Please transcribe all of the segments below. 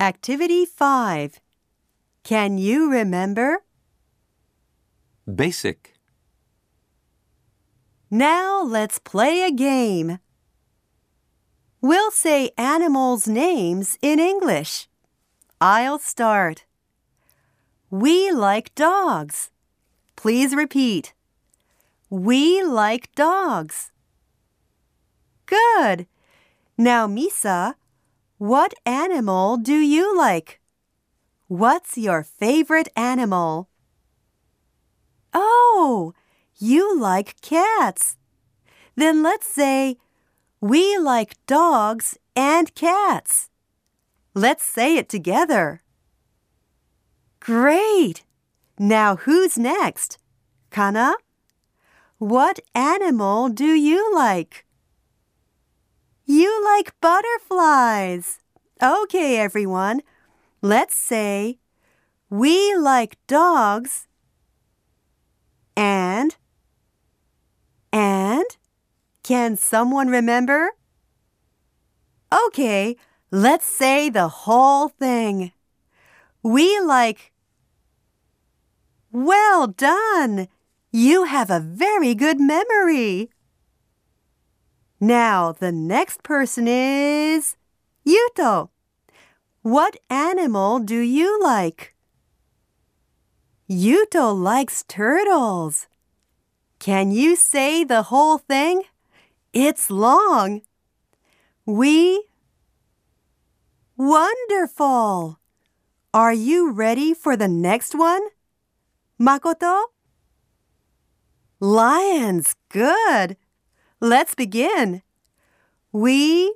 Activity 5. Can you remember? Basic. Now let's play a game. We'll say animals' names in English. I'll start. We like dogs. Please repeat. We like dogs. Good. Now, Misa, what animal do you like? What's your favorite animal? Oh, you like cats. Then let's say, we like dogs and cats. Let's say it together. Great! Now who's next? Kana? What animal do you like? Like butterflies. Okay, everyone. Let's say we like dogs and and can someone remember? Okay, let's say the whole thing. We like Well done. You have a very good memory. Now, the next person is Yuto. What animal do you like? Yuto likes turtles. Can you say the whole thing? It's long. We. Wonderful! Are you ready for the next one? Makoto? Lions, good! Let's begin. We.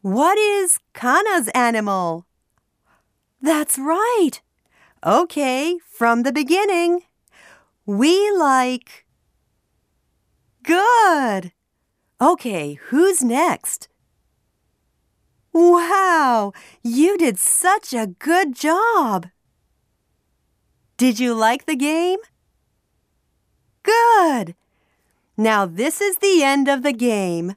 What is Kana's animal? That's right. Okay, from the beginning. We like. Good. Okay, who's next? Wow, you did such a good job. Did you like the game? Good. Now, this is the end of the game.